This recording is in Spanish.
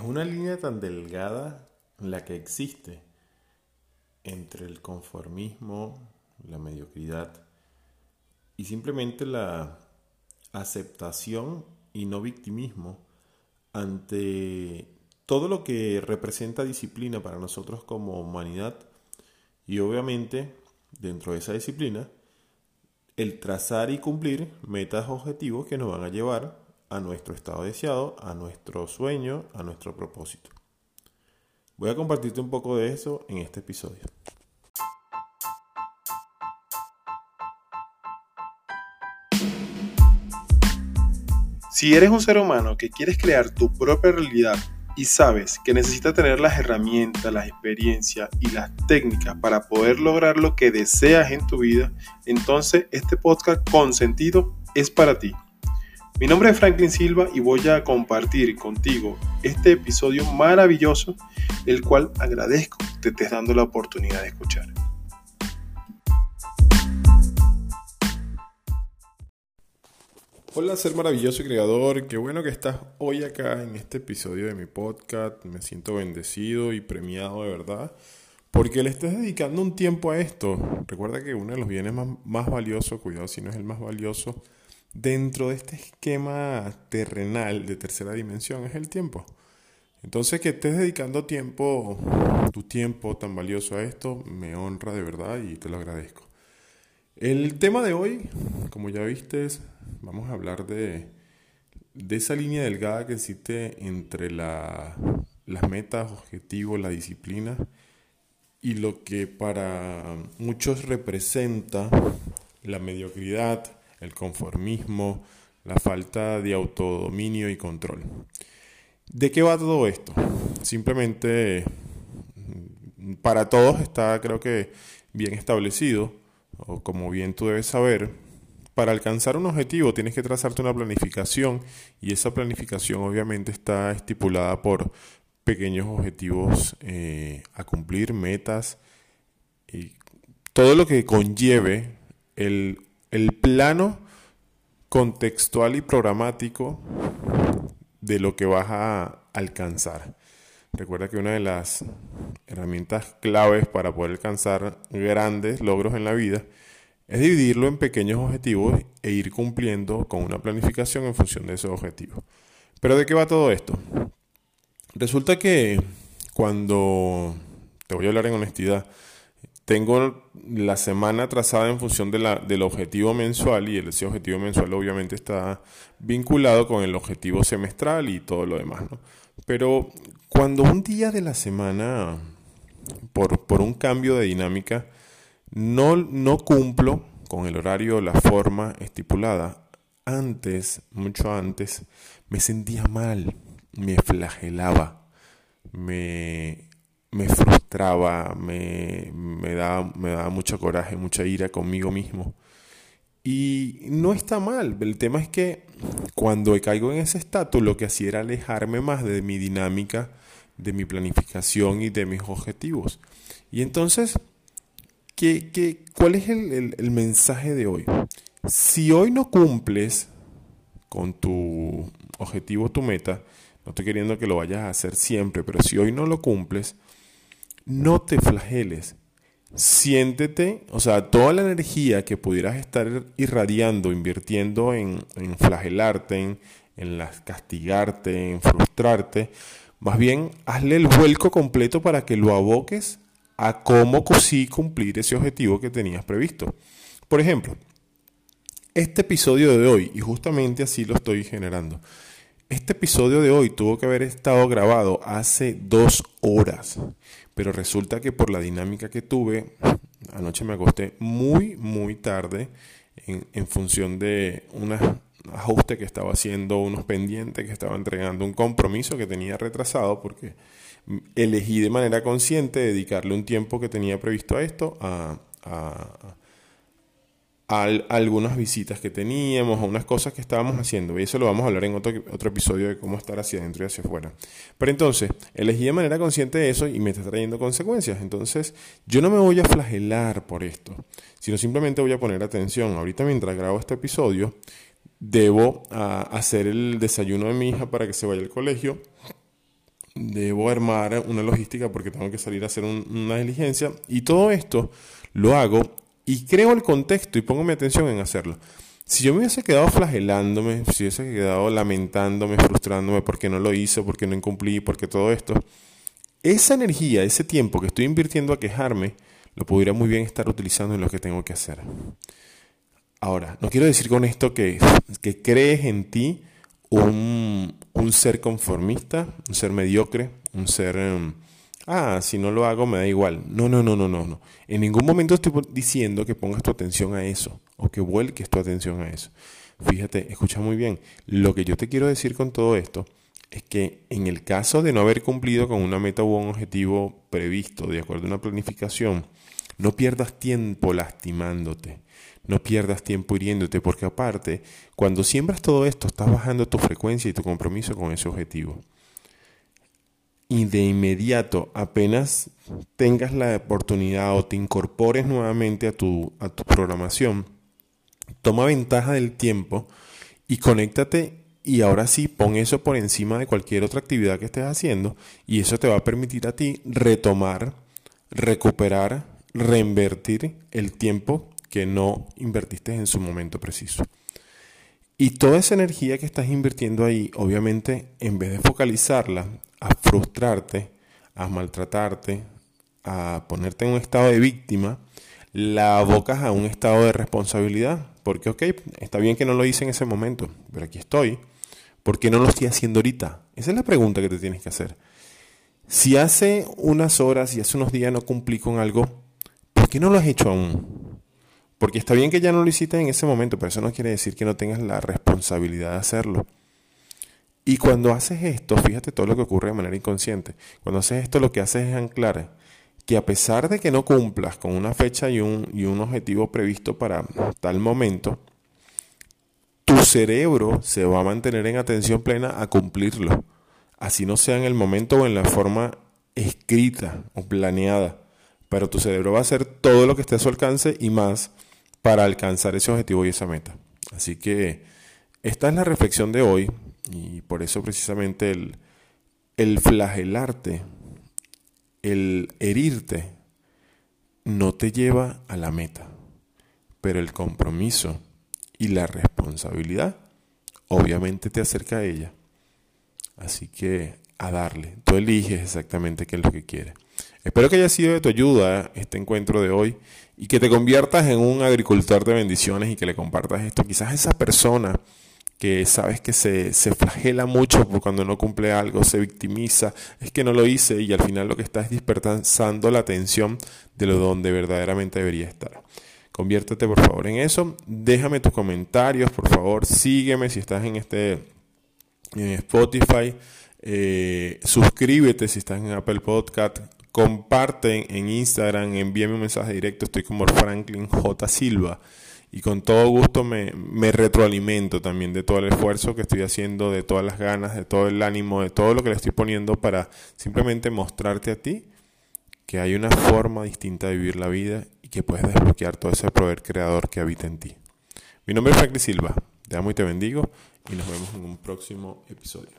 Es una línea tan delgada la que existe entre el conformismo, la mediocridad y simplemente la aceptación y no victimismo ante todo lo que representa disciplina para nosotros como humanidad y obviamente dentro de esa disciplina el trazar y cumplir metas objetivos que nos van a llevar a nuestro estado deseado, a nuestro sueño, a nuestro propósito. Voy a compartirte un poco de eso en este episodio. Si eres un ser humano que quieres crear tu propia realidad y sabes que necesitas tener las herramientas, la experiencia y las técnicas para poder lograr lo que deseas en tu vida, entonces este podcast con sentido es para ti. Mi nombre es Franklin Silva y voy a compartir contigo este episodio maravilloso, el cual agradezco que te estés dando la oportunidad de escuchar. Hola, ser maravilloso creador. Qué bueno que estás hoy acá en este episodio de mi podcast. Me siento bendecido y premiado de verdad. Porque le estés dedicando un tiempo a esto. Recuerda que uno de los bienes más, más valiosos, cuidado si no es el más valioso, dentro de este esquema terrenal de tercera dimensión es el tiempo. Entonces que estés dedicando tiempo, tu tiempo tan valioso a esto, me honra de verdad y te lo agradezco. El tema de hoy, como ya viste, vamos a hablar de, de esa línea delgada que existe entre la, las metas, objetivos, la disciplina y lo que para muchos representa la mediocridad, el conformismo, la falta de autodominio y control. ¿De qué va todo esto? Simplemente para todos está creo que bien establecido o como bien tú debes saber, para alcanzar un objetivo tienes que trazarte una planificación y esa planificación obviamente está estipulada por pequeños objetivos eh, a cumplir, metas y todo lo que conlleve el, el plano contextual y programático de lo que vas a alcanzar. Recuerda que una de las herramientas claves para poder alcanzar grandes logros en la vida es dividirlo en pequeños objetivos e ir cumpliendo con una planificación en función de esos objetivos. Pero ¿de qué va todo esto? Resulta que cuando, te voy a hablar en honestidad, tengo la semana trazada en función de la, del objetivo mensual y ese objetivo mensual obviamente está vinculado con el objetivo semestral y todo lo demás. ¿no? Pero cuando un día de la semana, por, por un cambio de dinámica, no, no cumplo con el horario, la forma estipulada, antes, mucho antes, me sentía mal, me flagelaba, me, me frustraba, me, me, daba, me mucho coraje, mucha ira conmigo mismo. Y no está mal, el tema es que cuando caigo en ese estatus lo que hacía era alejarme más de mi dinámica, de mi planificación y de mis objetivos. Y entonces, ¿qué, qué, cuál es el, el mensaje de hoy? Si hoy no cumples con tu objetivo, tu meta, no estoy queriendo que lo vayas a hacer siempre, pero si hoy no lo cumples, no te flageles, siéntete, o sea, toda la energía que pudieras estar irradiando, invirtiendo en, flagelarte, en, en las castigarte, en frustrarte, más bien hazle el vuelco completo para que lo aboques a cómo sí cumplir ese objetivo que tenías previsto. Por ejemplo, este episodio de hoy, y justamente así lo estoy generando, este episodio de hoy tuvo que haber estado grabado hace dos horas. Pero resulta que por la dinámica que tuve, anoche me acosté muy, muy tarde en, función de un ajuste que estaba haciendo, unos pendientes que estaba entregando, un compromiso que tenía retrasado porque elegí de manera consciente dedicarle un tiempo que tenía previsto a esto a, algunas visitas que teníamos, a unas cosas que estábamos haciendo. Y eso lo vamos a hablar en otro, otro episodio de cómo estar hacia adentro y hacia afuera. Pero entonces, elegí de manera consciente eso y me está trayendo consecuencias. Entonces, yo no me voy a flagelar por esto, sino simplemente voy a poner atención. Ahorita mientras grabo este episodio, debo hacer el desayuno de mi hija para que se vaya al colegio. debo armar una logística porque tengo que salir a hacer una diligencia y todo esto lo hago y creo el contexto y pongo mi atención en hacerlo. Si yo me hubiese quedado flagelándome, si hubiese quedado lamentándome, frustrándome porque no lo hice, porque no incumplí, porque todo esto, esa energía, ese tiempo que estoy invirtiendo a quejarme, lo pudiera muy bien estar utilizando en lo que tengo que hacer. Ahora, no quiero decir con esto que, que crees en ti un, un, ser conformista, un ser mediocre, un ser... Em, ah, si no lo hago me da igual. No, no, no, no, no, no. En ningún momento estoy diciendo que pongas tu atención a eso o que vuelques tu atención a eso. Fíjate, escucha muy bien. Lo que yo te quiero decir con todo esto es que en el caso de no haber cumplido con una meta u un objetivo previsto de acuerdo a una planificación, no pierdas tiempo lastimándote. No pierdas tiempo hiriéndote, porque aparte, cuando siembras todo esto, estás bajando tu frecuencia y tu compromiso con ese objetivo y de inmediato, apenas tengas la oportunidad o te incorpores nuevamente a tu, a tu programación, toma ventaja del tiempo y conéctate y ahora sí pon eso por encima de cualquier otra actividad que estés haciendo y eso te va a permitir a ti retomar, recuperar, reinvertir el tiempo que no invertiste en su momento preciso. Y toda esa energía que estás invirtiendo ahí, obviamente, en vez de focalizarla a frustrarte, a maltratarte, a ponerte en un estado de víctima, la abocas a un estado de responsabilidad. Porque, ok, está bien que no lo hice en ese momento, pero aquí estoy. ¿Por qué no lo estoy haciendo ahorita? Esa es la pregunta que te tienes que hacer. Si hace unas horas y hace unos días no cumplí con algo, ¿por qué no lo has hecho aún? Porque está bien que ya no lo hiciste en ese momento, pero eso no quiere decir que no tengas la responsabilidad de hacerlo. Y cuando haces esto, fíjate todo lo que ocurre de manera inconsciente. Cuando haces esto, lo que haces es anclar que a pesar de que no cumplas con una fecha y un, y un objetivo previsto para tal momento, tu cerebro se va a mantener en atención plena a cumplirlo. Así no sea en el momento o en la forma escrita o planeada. Pero tu cerebro va a hacer todo lo que esté a su alcance y más para alcanzar ese objetivo y esa meta. Así que esta es la reflexión de hoy. Y por eso precisamente el, el flagelarte, el herirte, no te lleva a la meta. Pero el compromiso y la responsabilidad obviamente te acerca a ella. Así que a darle. Tú eliges exactamente qué es lo que quieres. Espero que haya sido de tu ayuda este encuentro de hoy y que te conviertas en un agricultor de bendiciones y que le compartas esto quizás a esa persona que sabes que se, se flagela mucho cuando no cumple algo, se victimiza, es que no lo hice y al final lo que está es dispersando la atención de lo donde verdaderamente debería estar. Conviértete por favor en eso, déjame tus comentarios, por favor, sígueme si estás en este en Spotify, eh, suscríbete si estás en Apple Podcast, comparte en Instagram, envíame un mensaje directo, estoy como Franklin J. Silva y con todo gusto me, me, retroalimento también de todo el esfuerzo que estoy haciendo, de todas las ganas, de todo el ánimo, de todo lo que le estoy poniendo para simplemente mostrarte a ti que hay una forma distinta de vivir la vida y que puedes desbloquear todo ese poder creador que habita en ti. Mi nombre es Franklin Silva, te amo y te bendigo y nos vemos en un próximo episodio.